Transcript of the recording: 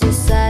exercise.